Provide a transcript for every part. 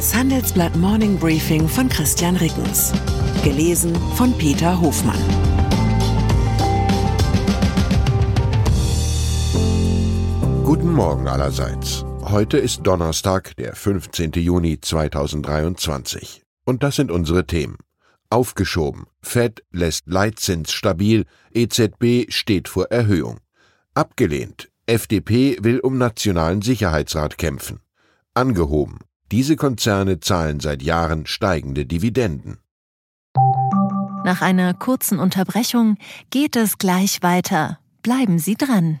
Das Handelsblatt Morning Briefing von Christian Rickens. Gelesen von Peter Hofmann. Guten Morgen allerseits. Heute ist Donnerstag, der 15. Juni 2023. Und das sind unsere Themen. Aufgeschoben. Fed lässt Leitzins stabil. EZB steht vor Erhöhung. Abgelehnt. FDP will um Nationalen Sicherheitsrat kämpfen. Angehoben. Diese Konzerne zahlen seit Jahren steigende Dividenden. Nach einer kurzen Unterbrechung geht es gleich weiter. Bleiben Sie dran.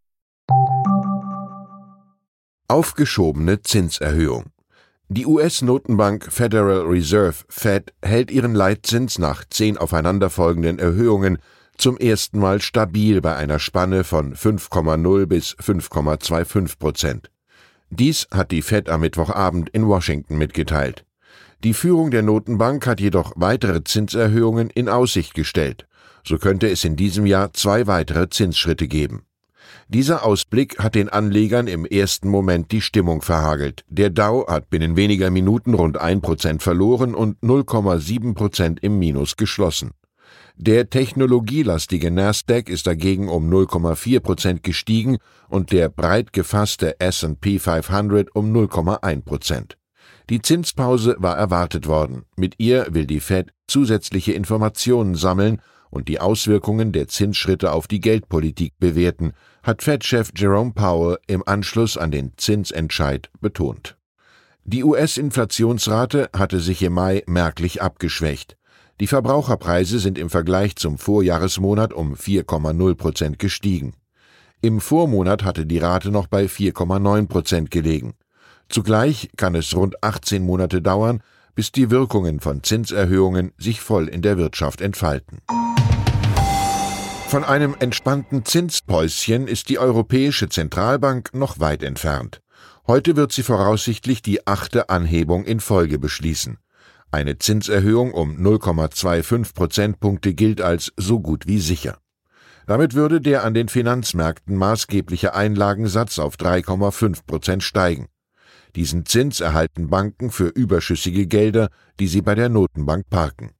Aufgeschobene Zinserhöhung. Die US-Notenbank Federal Reserve Fed hält ihren Leitzins nach zehn aufeinanderfolgenden Erhöhungen zum ersten Mal stabil bei einer Spanne von 5,0 bis 5,25 Prozent. Dies hat die Fed am Mittwochabend in Washington mitgeteilt. Die Führung der Notenbank hat jedoch weitere Zinserhöhungen in Aussicht gestellt. So könnte es in diesem Jahr zwei weitere Zinsschritte geben. Dieser Ausblick hat den Anlegern im ersten Moment die Stimmung verhagelt. Der Dow hat binnen weniger Minuten rund ein Prozent verloren und 0,7 Prozent im Minus geschlossen. Der technologielastige Nasdaq ist dagegen um 0,4 Prozent gestiegen und der breit gefasste S&P 500 um 0,1 Prozent. Die Zinspause war erwartet worden. Mit ihr will die Fed zusätzliche Informationen sammeln und die Auswirkungen der Zinsschritte auf die Geldpolitik bewerten, hat Fed-Chef Jerome Powell im Anschluss an den Zinsentscheid betont. Die US-Inflationsrate hatte sich im Mai merklich abgeschwächt. Die Verbraucherpreise sind im Vergleich zum Vorjahresmonat um 4,0 Prozent gestiegen. Im Vormonat hatte die Rate noch bei 4,9 Prozent gelegen. Zugleich kann es rund 18 Monate dauern, bis die Wirkungen von Zinserhöhungen sich voll in der Wirtschaft entfalten. Von einem entspannten Zinspäuschen ist die Europäische Zentralbank noch weit entfernt. Heute wird sie voraussichtlich die achte Anhebung in Folge beschließen. Eine Zinserhöhung um 0,25 Prozentpunkte gilt als so gut wie sicher. Damit würde der an den Finanzmärkten maßgebliche Einlagensatz auf 3,5 Prozent steigen. Diesen Zins erhalten Banken für überschüssige Gelder, die sie bei der Notenbank parken.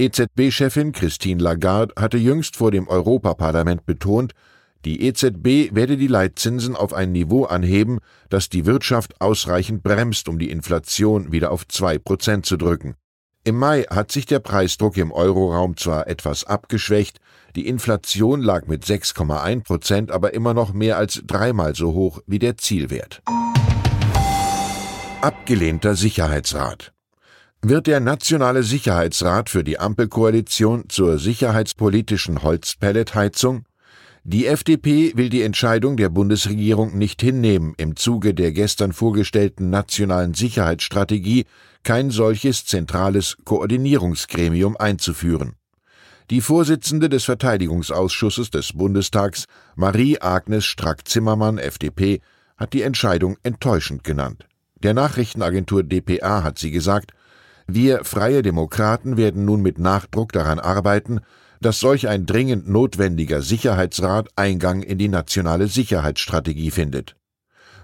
EZB-Chefin Christine Lagarde hatte jüngst vor dem Europaparlament betont, die EZB werde die Leitzinsen auf ein Niveau anheben, das die Wirtschaft ausreichend bremst, um die Inflation wieder auf zwei Prozent zu drücken. Im Mai hat sich der Preisdruck im Euroraum zwar etwas abgeschwächt, die Inflation lag mit 6,1 Prozent aber immer noch mehr als dreimal so hoch wie der Zielwert. Abgelehnter Sicherheitsrat wird der Nationale Sicherheitsrat für die Ampelkoalition zur sicherheitspolitischen Holzpelletheizung? Die FDP will die Entscheidung der Bundesregierung nicht hinnehmen, im Zuge der gestern vorgestellten nationalen Sicherheitsstrategie kein solches zentrales Koordinierungsgremium einzuführen. Die Vorsitzende des Verteidigungsausschusses des Bundestags, Marie-Agnes Strack-Zimmermann, FDP, hat die Entscheidung enttäuschend genannt. Der Nachrichtenagentur dpa hat sie gesagt, wir Freie Demokraten werden nun mit Nachdruck daran arbeiten, dass solch ein dringend notwendiger Sicherheitsrat Eingang in die nationale Sicherheitsstrategie findet.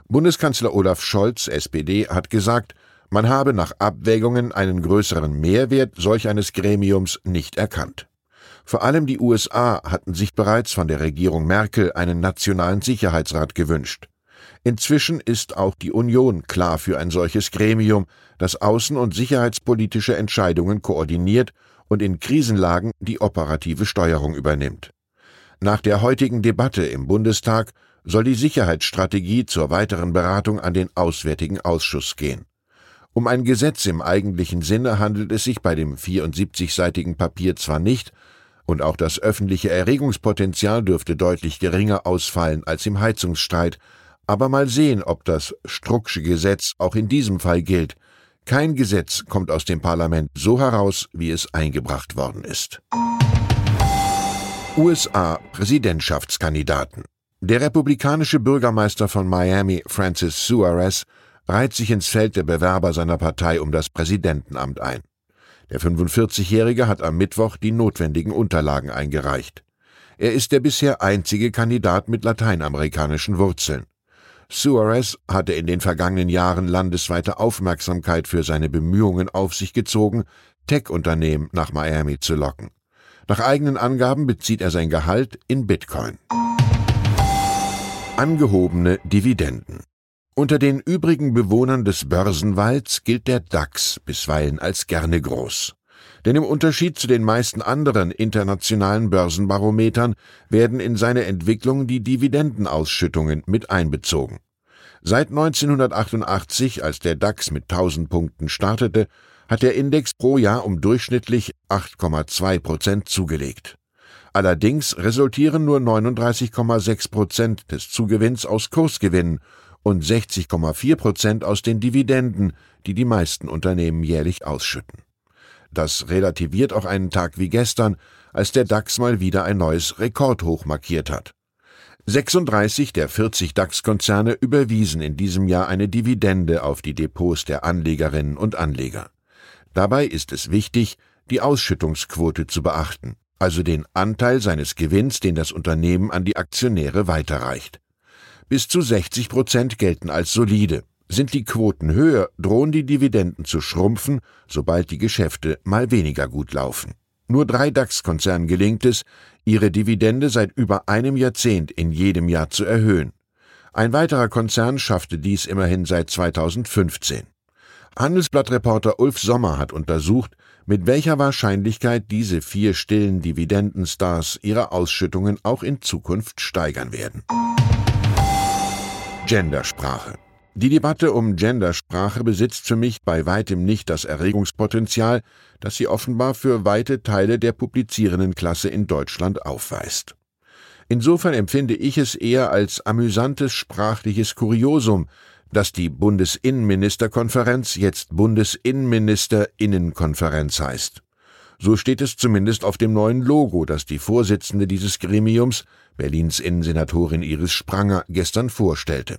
Bundeskanzler Olaf Scholz, SPD, hat gesagt, man habe nach Abwägungen einen größeren Mehrwert solch eines Gremiums nicht erkannt. Vor allem die USA hatten sich bereits von der Regierung Merkel einen nationalen Sicherheitsrat gewünscht. Inzwischen ist auch die Union klar für ein solches Gremium, das außen- und sicherheitspolitische Entscheidungen koordiniert und in Krisenlagen die operative Steuerung übernimmt. Nach der heutigen Debatte im Bundestag soll die Sicherheitsstrategie zur weiteren Beratung an den Auswärtigen Ausschuss gehen. Um ein Gesetz im eigentlichen Sinne handelt es sich bei dem 74-seitigen Papier zwar nicht, und auch das öffentliche Erregungspotenzial dürfte deutlich geringer ausfallen als im Heizungsstreit, aber mal sehen, ob das Strucksche Gesetz auch in diesem Fall gilt. Kein Gesetz kommt aus dem Parlament so heraus, wie es eingebracht worden ist. USA Präsidentschaftskandidaten. Der republikanische Bürgermeister von Miami, Francis Suarez, reiht sich ins Feld der Bewerber seiner Partei um das Präsidentenamt ein. Der 45-Jährige hat am Mittwoch die notwendigen Unterlagen eingereicht. Er ist der bisher einzige Kandidat mit lateinamerikanischen Wurzeln. Suarez hatte in den vergangenen Jahren landesweite Aufmerksamkeit für seine Bemühungen auf sich gezogen, Tech-Unternehmen nach Miami zu locken. Nach eigenen Angaben bezieht er sein Gehalt in Bitcoin. Angehobene Dividenden. Unter den übrigen Bewohnern des Börsenwalds gilt der DAX bisweilen als gerne groß. Denn im Unterschied zu den meisten anderen internationalen Börsenbarometern werden in seine Entwicklung die Dividendenausschüttungen mit einbezogen. Seit 1988, als der DAX mit 1000 Punkten startete, hat der Index pro Jahr um durchschnittlich 8,2 Prozent zugelegt. Allerdings resultieren nur 39,6 Prozent des Zugewinns aus Kursgewinnen und 60,4 Prozent aus den Dividenden, die die meisten Unternehmen jährlich ausschütten. Das relativiert auch einen Tag wie gestern, als der DAX mal wieder ein neues Rekordhoch markiert hat. 36 der 40 DAX-Konzerne überwiesen in diesem Jahr eine Dividende auf die Depots der Anlegerinnen und Anleger. Dabei ist es wichtig, die Ausschüttungsquote zu beachten, also den Anteil seines Gewinns, den das Unternehmen an die Aktionäre weiterreicht. Bis zu 60 Prozent gelten als solide. Sind die Quoten höher, drohen die Dividenden zu schrumpfen, sobald die Geschäfte mal weniger gut laufen. Nur drei DAX-Konzernen gelingt es, ihre Dividende seit über einem Jahrzehnt in jedem Jahr zu erhöhen. Ein weiterer Konzern schaffte dies immerhin seit 2015. Handelsblattreporter Ulf Sommer hat untersucht, mit welcher Wahrscheinlichkeit diese vier stillen Dividendenstars ihre Ausschüttungen auch in Zukunft steigern werden. Gendersprache. Die Debatte um Gendersprache besitzt für mich bei weitem nicht das Erregungspotenzial, das sie offenbar für weite Teile der publizierenden Klasse in Deutschland aufweist. Insofern empfinde ich es eher als amüsantes sprachliches Kuriosum, dass die Bundesinnenministerkonferenz jetzt Bundesinnenministerinnenkonferenz heißt. So steht es zumindest auf dem neuen Logo, das die Vorsitzende dieses Gremiums, Berlins Innensenatorin Iris Spranger, gestern vorstellte.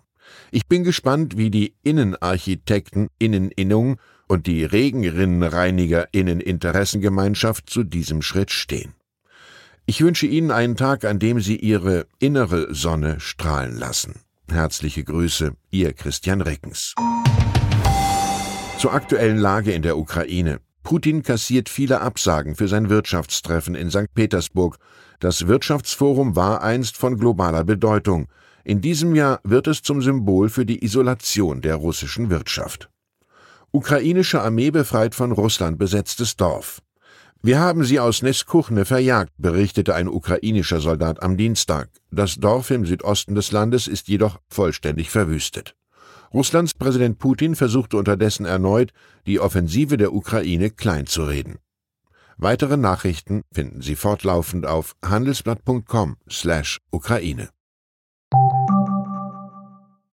Ich bin gespannt, wie die Innenarchitekten Inneninnung und die Regenrinnenreiniger Inneninteressengemeinschaft zu diesem Schritt stehen. Ich wünsche Ihnen einen Tag, an dem Sie Ihre innere Sonne strahlen lassen. Herzliche Grüße, Ihr Christian Reckens. Zur aktuellen Lage in der Ukraine. Putin kassiert viele Absagen für sein Wirtschaftstreffen in St. Petersburg. Das Wirtschaftsforum war einst von globaler Bedeutung. In diesem Jahr wird es zum Symbol für die Isolation der russischen Wirtschaft. Ukrainische Armee befreit von Russland besetztes Dorf. Wir haben sie aus Neskuchne verjagt, berichtete ein ukrainischer Soldat am Dienstag. Das Dorf im Südosten des Landes ist jedoch vollständig verwüstet. Russlands Präsident Putin versuchte unterdessen erneut, die Offensive der Ukraine kleinzureden. Weitere Nachrichten finden Sie fortlaufend auf handelsblatt.com/Ukraine.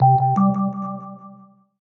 you